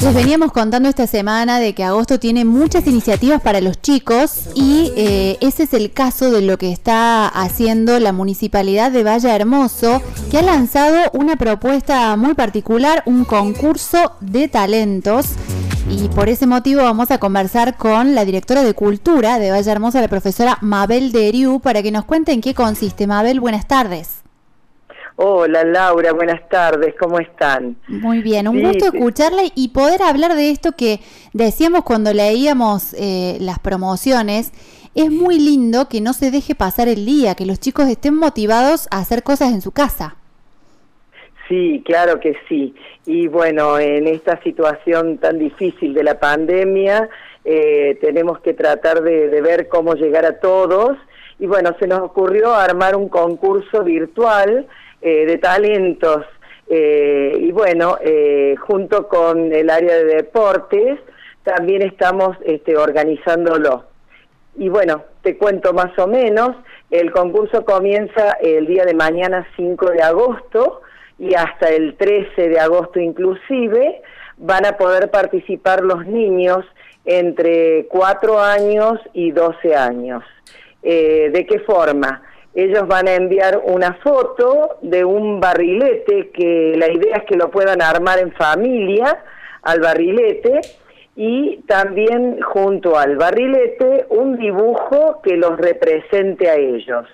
Les veníamos contando esta semana de que agosto tiene muchas iniciativas para los chicos y eh, ese es el caso de lo que está haciendo la municipalidad de Valle Hermoso, que ha lanzado una propuesta muy particular, un concurso de talentos. Y por ese motivo vamos a conversar con la directora de Cultura de Valle Hermoso, la profesora Mabel Deriu, para que nos cuente en qué consiste. Mabel, buenas tardes. Hola Laura, buenas tardes, ¿cómo están? Muy bien, un gusto escucharle y poder hablar de esto que decíamos cuando leíamos eh, las promociones. Es muy lindo que no se deje pasar el día, que los chicos estén motivados a hacer cosas en su casa. Sí, claro que sí. Y bueno, en esta situación tan difícil de la pandemia, eh, tenemos que tratar de, de ver cómo llegar a todos. Y bueno, se nos ocurrió armar un concurso virtual eh, de talentos. Eh, y bueno, eh, junto con el área de deportes, también estamos este, organizándolo. Y bueno, te cuento más o menos, el concurso comienza el día de mañana 5 de agosto y hasta el 13 de agosto inclusive van a poder participar los niños entre 4 años y 12 años. ¿De qué forma? Ellos van a enviar una foto de un barrilete que la idea es que lo puedan armar en familia al barrilete y también junto al barrilete un dibujo que los represente a ellos.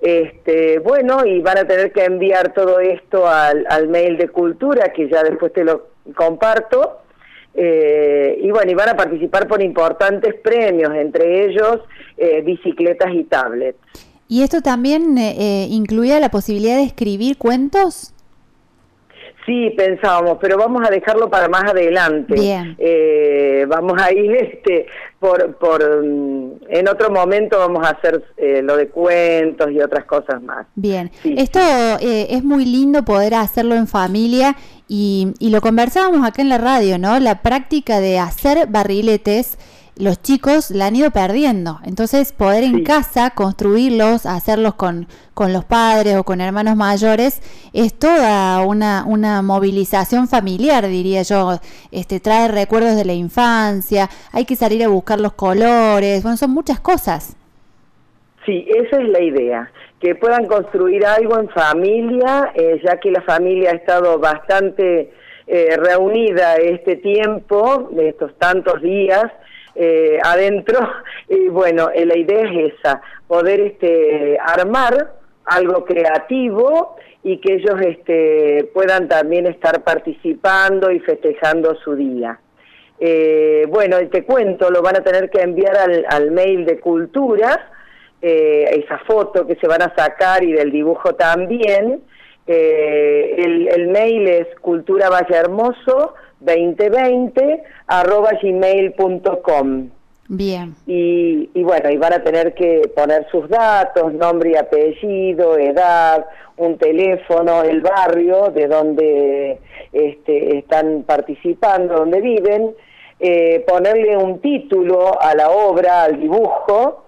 Este, bueno, y van a tener que enviar todo esto al, mail de cultura, que ya después te lo comparto. Eh, y bueno, y van a participar por importantes premios, entre ellos eh, bicicletas y tablets. ¿Y esto también eh, eh, incluía la posibilidad de escribir cuentos? Sí, pensábamos, pero vamos a dejarlo para más adelante. Bien. Eh, vamos a ir este, por, por, mm, en otro momento vamos a hacer lo de cuentos y otras cosas más. Bien, esto es muy lindo poder hacerlo en familia y, y lo conversábamos acá en la radio, ¿no? La práctica de hacer barriletes los chicos la han ido perdiendo. Entonces, poder en casa construirlos, hacerlos con, con los padres o con hermanos mayores, es toda una, una movilización familiar, diría yo. Este, trae recuerdos de la infancia, hay que salir a buscar los colores, bueno, son muchas cosas. Sí, esa es la idea, que puedan construir algo en familia, eh, ya que la familia ha estado bastante eh, reunida este tiempo, estos tantos días, eh, adentro. Y bueno, eh, la idea es esa, poder este, armar algo creativo y que ellos este, puedan también estar participando y festejando su día. Eh, bueno, te cuento, lo van a tener que enviar al, al mail de cultura, esa foto que se van a sacar y del dibujo también. el, el mail es cultura valle hermoso 2020 arroba gmail.com. Bien. Y, y bueno, y van a tener que poner sus datos, nombre y apellido, edad, un teléfono, el barrio de donde este, están participando, donde viven, eh, ponerle un título a la obra, al dibujo,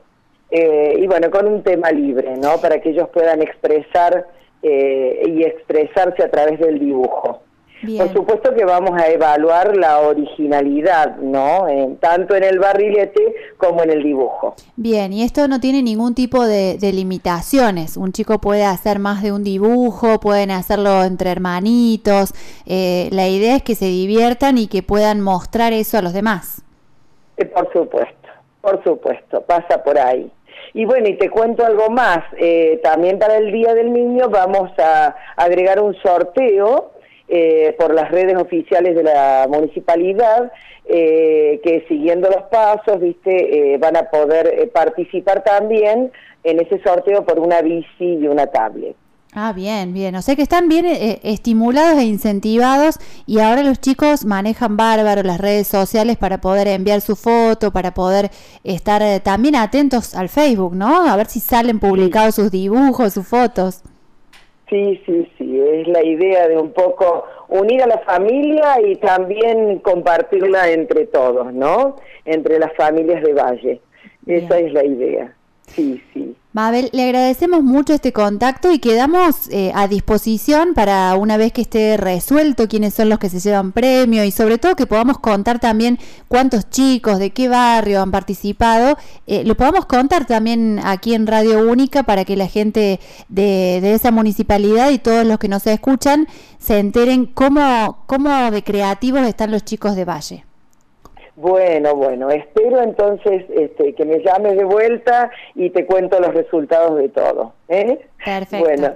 eh, y bueno, con un tema libre, ¿no? Para que ellos puedan expresar eh, y expresarse a través del dibujo. Por supuesto que vamos a evaluar la originalidad, ¿no? tanto en el barrilete como en el dibujo. Bien, y esto no tiene ningún tipo de, limitaciones. Un chico puede hacer más de un dibujo, pueden hacerlo entre hermanitos. Eh, la idea es que se diviertan y que puedan mostrar eso a los demás. Eh, por supuesto, por supuesto, pasa por ahí. Y bueno, y te cuento algo más. Eh, también para el Día del Niño vamos a agregar un sorteo eh, por las redes oficiales de la municipalidad, eh, que siguiendo los pasos, viste, eh, van a poder participar también en ese sorteo por una bici y una tablet. Ah, bien, bien. O sea que están bien estimulados e incentivados y ahora los chicos manejan bárbaro las redes sociales para poder enviar su foto, para poder estar también atentos al Facebook, ¿no? A ver si salen publicados sus dibujos, sus fotos. Sí, sí, sí, es la idea de un poco unir a la familia y también compartirla entre todos, ¿no? Entre las familias de Valle. Esa es la idea. Sí, sí. Mabel, le agradecemos mucho este contacto y quedamos eh, a disposición para una vez que esté resuelto quiénes son los que se llevan premio y sobre todo que podamos contar también cuántos chicos, de qué barrio han participado, eh, lo podamos contar también aquí en Radio Única para que la gente de, de, esa municipalidad y todos los que nos escuchan se enteren cómo, cómo de creativos están los chicos de Valle. Bueno, bueno, espero entonces este, que me llames de vuelta y te cuento los resultados de todo. ¿eh? Perfecto. Bueno,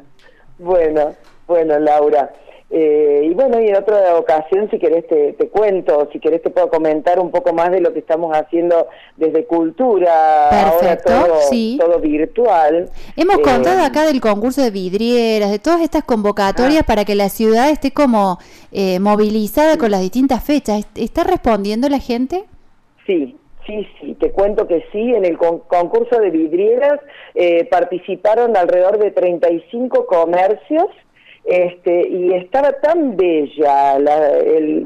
bueno, bueno, Laura. Eh, y bueno, y en otra ocasión, si querés, te, te, cuento, si querés, te puedo comentar un poco más de lo que estamos haciendo desde Cultura, Perfecto, ahora todo, sí. todo virtual. Hemos Eh, contado acá del concurso de vidrieras, de todas estas convocatorias Ah. para que la ciudad esté como eh, movilizada con las distintas fechas. ¿Está respondiendo la gente? Sí, sí, sí, te cuento que sí, en el con- concurso de vidrieras eh, participaron alrededor de 35 comercios este, y estaba tan bella, la,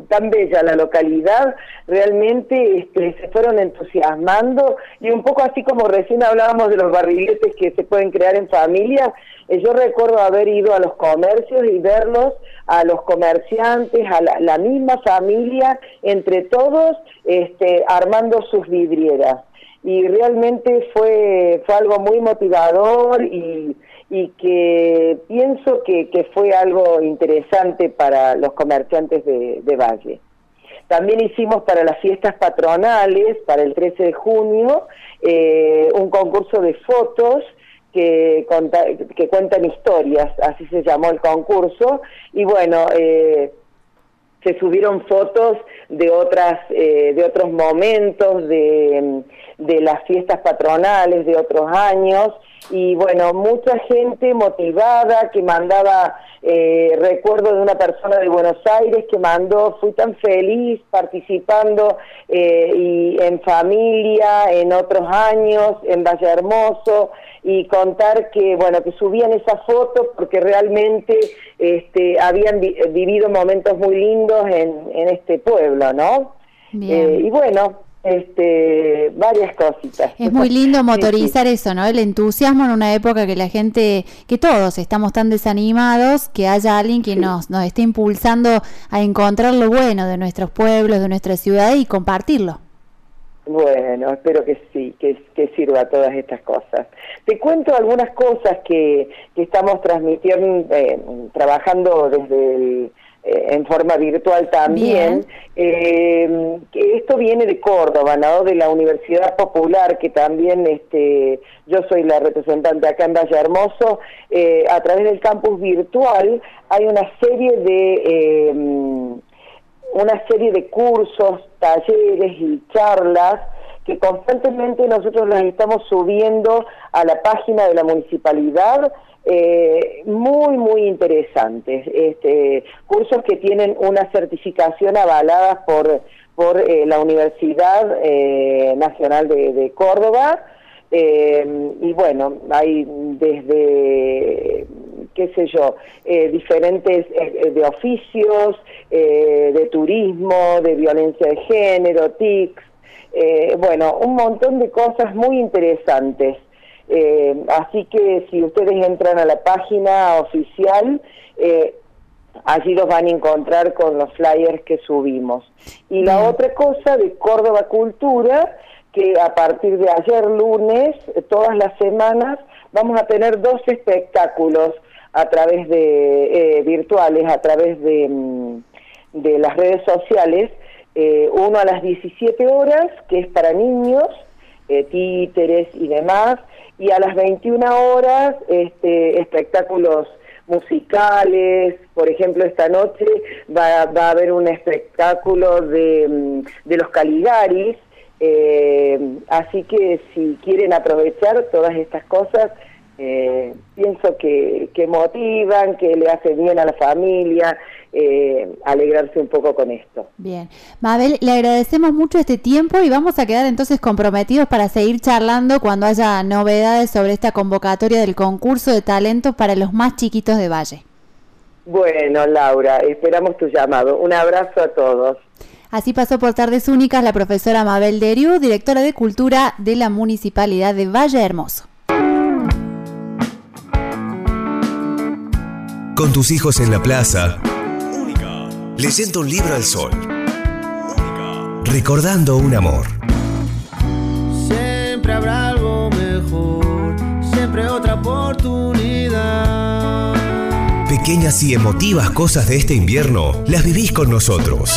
tan bella la localidad, realmente este, se fueron entusiasmando y un poco así como recién hablábamos de los barriletes que se pueden crear en familia, eh, yo recuerdo haber ido a los comercios y verlos, a los comerciantes, a la, la misma familia, entre todos, este, armando sus vidrieras. Y realmente fue, fue algo muy motivador y, y que pienso que, que fue algo interesante para los comerciantes de, de Valle. También hicimos para las fiestas patronales, para el 13 de junio, eh, un concurso de fotos que, que cuentan historias, así se llamó el concurso, y bueno, eh, se subieron fotos de otras eh, de otros momentos de, de las fiestas patronales de otros años. Y bueno mucha gente motivada que mandaba eh, recuerdo de una persona de Buenos Aires que mandó fui tan feliz participando eh, y en familia en otros años en Valle Hermoso y contar que bueno que subían esas fotos porque realmente este, habían vi- vivido momentos muy lindos en, en este pueblo, ¿no? Eh, y bueno, este, varias cositas. Es muy lindo Sí, sí. motorizar eso, ¿no? El entusiasmo en una época que la gente, que todos estamos tan desanimados, que haya alguien que Sí. nos, nos esté impulsando a encontrar lo bueno de nuestros pueblos, de nuestra ciudad y compartirlo. Bueno, espero que sí, que, que sirva todas estas cosas. Te cuento algunas cosas que, que estamos transmitiendo, eh, trabajando desde el, eh, en forma virtual también. Eh, que esto viene de Córdoba, ¿no? De la Universidad Popular, que también este, yo soy la representante acá en Valle Hermoso. Eh, a través del campus virtual hay una serie de... una serie de cursos, talleres y charlas que constantemente nosotros las estamos subiendo a la página de la municipalidad, eh, muy, muy interesantes. Este, cursos que tienen una certificación avalada por, por eh, la Universidad eh, Nacional de, de Córdoba. Y bueno, hay desde qué sé yo, eh, diferentes eh, de oficios, eh, de turismo, de violencia de género, TICs, eh, bueno, un montón de cosas muy interesantes. Eh, así que si ustedes entran a la página oficial, eh, allí los van a encontrar con los flyers que subimos. Y la Bien. otra cosa de Córdoba Cultura, que a partir de ayer lunes, eh, todas las semanas, vamos a tener dos espectáculos a través de eh, virtuales, a través de, mm, de las redes sociales, eh, uno a las 17 horas, que es para niños, eh, títeres y demás, y a las 21 horas este, espectáculos musicales, por ejemplo esta noche va, va a haber un espectáculo de, mm, de los Caligaris, eh, así que si quieren aprovechar todas estas cosas, eh, pienso que, que motivan, que le hace bien a la familia, eh, alegrarse un poco con esto. Bien. Mabel, le agradecemos mucho este tiempo y vamos a quedar entonces comprometidos para seguir charlando cuando haya novedades sobre esta convocatoria del concurso de talentos para los más chiquitos de Valle. Bueno, Laura, esperamos tu llamado. Un abrazo a todos. Así pasó por Tardes Únicas la profesora Mabel Deriu, directora de Cultura de la Municipalidad de Valle Hermoso. Con tus hijos en la plaza, leyendo un libro al sol, recordando un amor. Siempre habrá algo mejor, siempre otra oportunidad. Pequeñas y emotivas cosas de este invierno las vivís con nosotros.